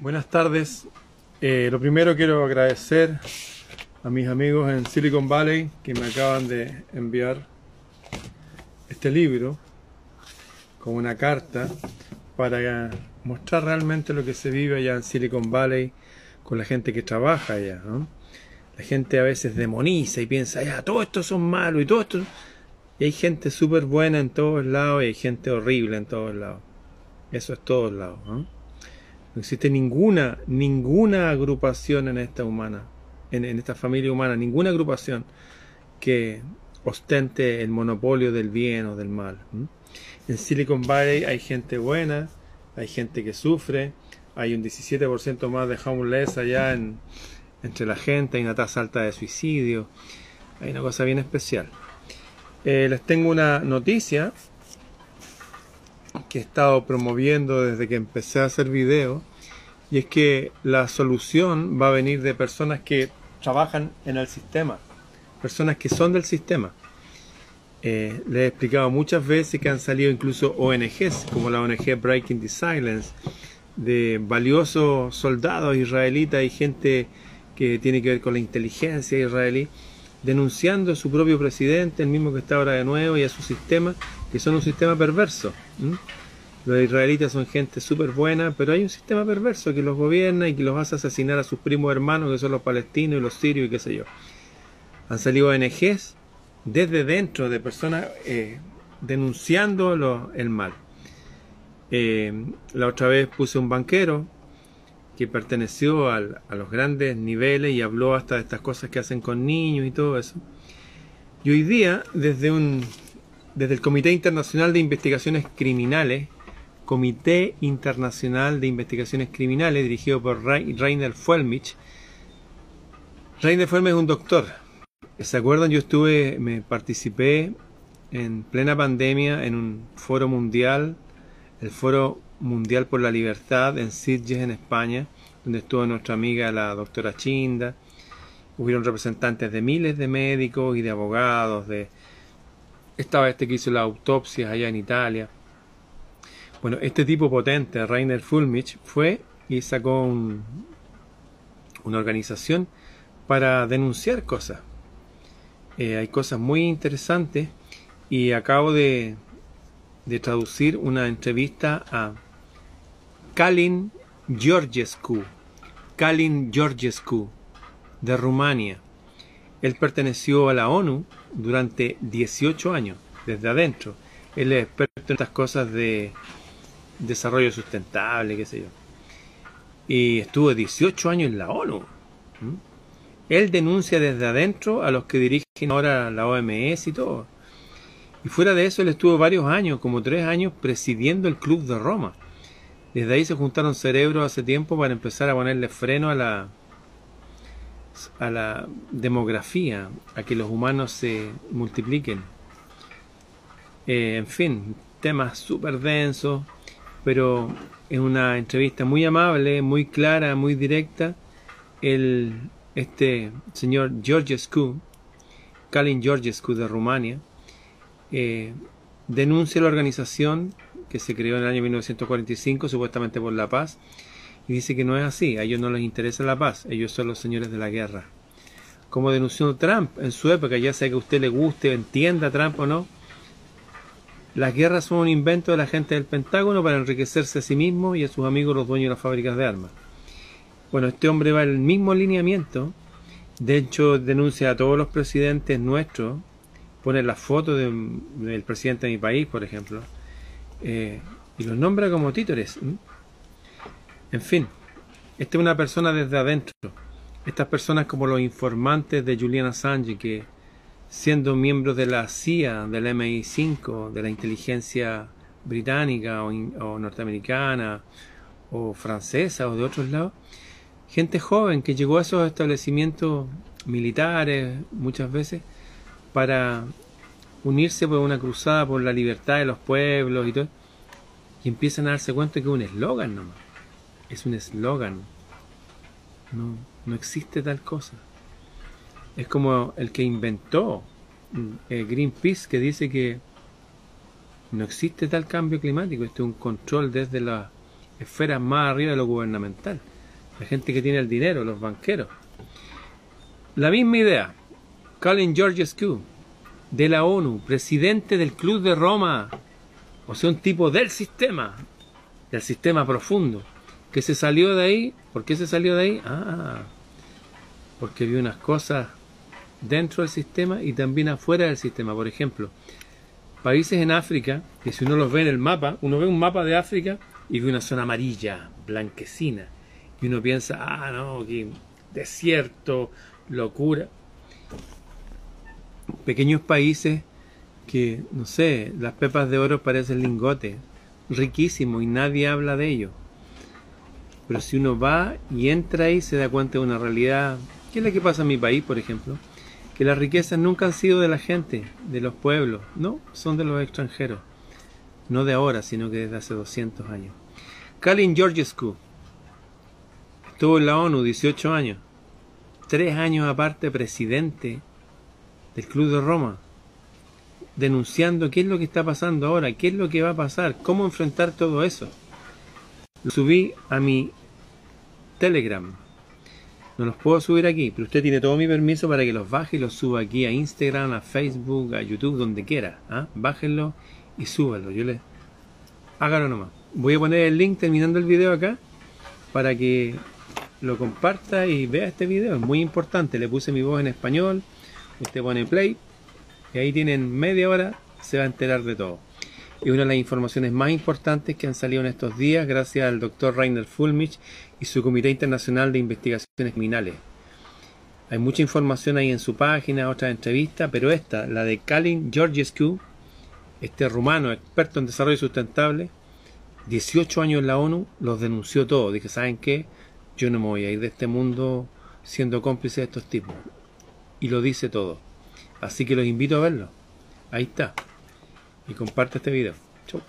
Buenas tardes. Eh, lo primero quiero agradecer a mis amigos en Silicon Valley que me acaban de enviar este libro con una carta para mostrar realmente lo que se vive allá en Silicon Valley con la gente que trabaja allá. La gente a veces demoniza y piensa, ya, todos estos son malos y todo esto... Y hay gente súper buena en todos lados y hay gente horrible en todos lados. Eso es todos lados. Existe ninguna, ninguna agrupación en esta humana, en, esta familia humana, ninguna agrupación que ostente el monopolio del bien o del mal. En Silicon Valley hay gente buena, hay gente que sufre, hay un 17% más de homeless allá en, entre la gente, hay una tasa alta de suicidio, hay una cosa bien especial. Eh, les tengo una noticia que he estado promoviendo desde que empecé a hacer videos y es que la solución va a venir de personas que trabajan en el sistema, personas que son del sistema. Eh, les he explicado muchas veces que han salido incluso ONGs, como la ONG Breaking the Silence, de valiosos soldados israelitas y gente que tiene que ver con la inteligencia israelí, denunciando a su propio presidente, el mismo que está ahora de nuevo, y a su sistema, que son un sistema perverso. Los israelitas son gente súper buena, pero hay un sistema perverso que los gobierna y que los hace asesinar a sus primos hermanos, que son los palestinos y los sirios y qué sé yo. Han salido ONGs desde dentro de personas eh, denunciando el mal. Eh, la otra vez puse un banquero que perteneció a los grandes niveles y habló hasta de estas cosas que hacen con niños y todo eso. Y hoy día, desde, un, desde el Comité Internacional de Investigaciones Criminales, Comité Internacional de Investigaciones Criminales, dirigido por Rainer Fuelmich. Rainer Fuelmich es un doctor. ¿Se acuerdan? Yo estuve, me participé en plena pandemia en un foro mundial, el Foro Mundial por la Libertad en Sitges, en España, donde estuvo nuestra amiga la doctora Chinda. Hubieron representantes de miles de médicos y de abogados, de estaba este que hizo la autopsia allá en Italia. Bueno, este tipo potente, Rainer Fulmich, fue y sacó una organización para denunciar cosas. Eh, hay cosas muy interesantes y acabo de, de traducir una entrevista a Kalin Georgescu, Kalin Georgescu, de Rumania. Él perteneció a la ONU durante 18 años, desde adentro. Él es experto en estas cosas de desarrollo sustentable, qué sé yo. Y estuvo 18 años en la ONU. Él denuncia desde adentro a los que dirigen ahora la OMS y todo. Y fuera de eso, él estuvo varios años, como tres años, presidiendo el Club de Roma. Desde ahí se juntaron cerebros hace tiempo para empezar a ponerle freno a la, a la demografía, a que los humanos se multipliquen. Eh, en fin, temas súper densos pero en una entrevista muy amable, muy clara, muy directa, el, este señor Georgescu, Kalin Georgescu de Rumania, eh, denuncia la organización que se creó en el año 1945 supuestamente por la paz y dice que no es así, a ellos no les interesa la paz, ellos son los señores de la guerra. Como denunció Trump en su época, ya sea que a usted le guste, entienda Trump o no, las guerras son un invento de la gente del Pentágono para enriquecerse a sí mismo y a sus amigos los dueños de las fábricas de armas. Bueno, este hombre va en el mismo alineamiento. De hecho, denuncia a todos los presidentes nuestros. Pone la foto del presidente de mi país, por ejemplo. Eh, y los nombra como títeres. En fin, esta es una persona desde adentro. Estas personas como los informantes de Julian Assange que siendo miembros de la CIA, del MI5, de la inteligencia británica o, norteamericana o francesa o de otros lados, gente joven que llegó a esos establecimientos militares muchas veces para unirse por una cruzada por la libertad de los pueblos y todo, y empiezan a darse cuenta que es un eslogan nomás, es un eslogan, no, no existe tal cosa es como el que inventó eh, Greenpeace, que dice que no existe tal cambio climático, este es un control desde la esferas más arriba de lo gubernamental. La gente que tiene el dinero, los banqueros. La misma idea. Colin Georgescu, de la ONU, presidente del Club de Roma, o sea, un tipo del sistema, del sistema profundo, que se salió de ahí. ¿Por qué se salió de ahí? Ah, porque vio unas cosas dentro del sistema y también afuera del sistema. Por ejemplo, países en África, que si uno los ve en el mapa, uno ve un mapa de África y ve una zona amarilla, blanquecina, y uno piensa, ah, no, que desierto, locura. Pequeños países que, no sé, las pepas de oro parecen lingotes, riquísimo y nadie habla de ello. Pero si uno va y entra ahí se da cuenta de una realidad, ¿qué es lo que pasa en mi país, por ejemplo? Que las riquezas nunca han sido de la gente, de los pueblos, no, son de los extranjeros. No de ahora, sino que desde hace 200 años. Kalin Georgescu estuvo en la ONU 18 años, tres años aparte presidente del Club de Roma, denunciando qué es lo que está pasando ahora, qué es lo que va a pasar, cómo enfrentar todo eso. Lo subí a mi Telegram. No los puedo subir aquí, pero usted tiene todo mi permiso para que los baje y los suba aquí a Instagram, a Facebook, a YouTube, donde quiera. ¿ah? Bájenlo y súbanlo. Yo les hágalo nomás. Voy a poner el link terminando el video acá para que lo comparta y vea este video. Es muy importante. Le puse mi voz en español. Usted pone play y ahí tienen media hora. Se va a enterar de todo. Es una de las informaciones más importantes que han salido en estos días gracias al doctor Rainer Fulmich y su Comité Internacional de Investigaciones Criminales. Hay mucha información ahí en su página, otras entrevistas, pero esta, la de Kalin Georgescu, este rumano experto en desarrollo sustentable, 18 años en la ONU, los denunció todos. Dije, ¿saben qué? Yo no me voy a ir de este mundo siendo cómplice de estos tipos. Y lo dice todo. Así que los invito a verlo. Ahí está y comparte este video. Chau.